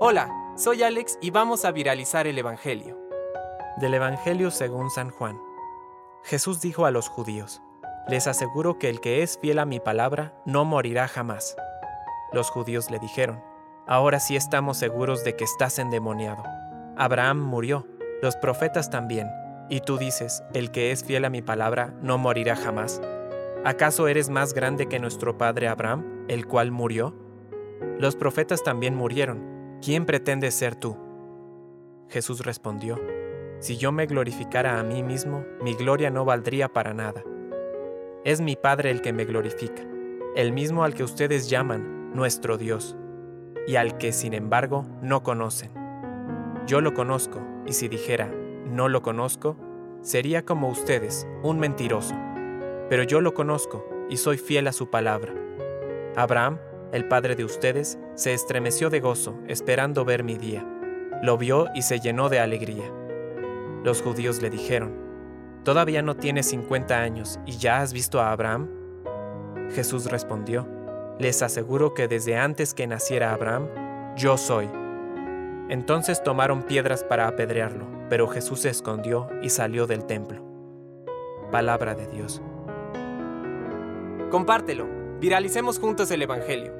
Hola, soy Alex y vamos a viralizar el Evangelio. Del Evangelio según San Juan. Jesús dijo a los judíos, Les aseguro que el que es fiel a mi palabra no morirá jamás. Los judíos le dijeron, Ahora sí estamos seguros de que estás endemoniado. Abraham murió, los profetas también, y tú dices, El que es fiel a mi palabra no morirá jamás. ¿Acaso eres más grande que nuestro padre Abraham, el cual murió? Los profetas también murieron ¿quién pretendes ser tú? Jesús respondió, Si yo me glorificara a mí mismo, mi gloria no valdría para nada. Es mi Padre el que me glorifica, el mismo al que ustedes llaman nuestro Dios, y al que, sin embargo, no conocen. Yo lo conozco, y si dijera, no lo conozco, sería como ustedes, un mentiroso. Pero yo lo conozco, y soy fiel a su palabra. Abraham el padre de ustedes, se estremeció de gozo, esperando ver mi día. Lo vio y se llenó de alegría. Los judíos le dijeron, ¿Todavía no tienes 50 años y ya has visto a Abraham? Jesús respondió, Les aseguro que desde antes que naciera Abraham, yo soy. Entonces tomaron piedras para apedrearlo, pero Jesús se escondió y salió del templo. Palabra de Dios. Compártelo, viralicemos juntos el Evangelio.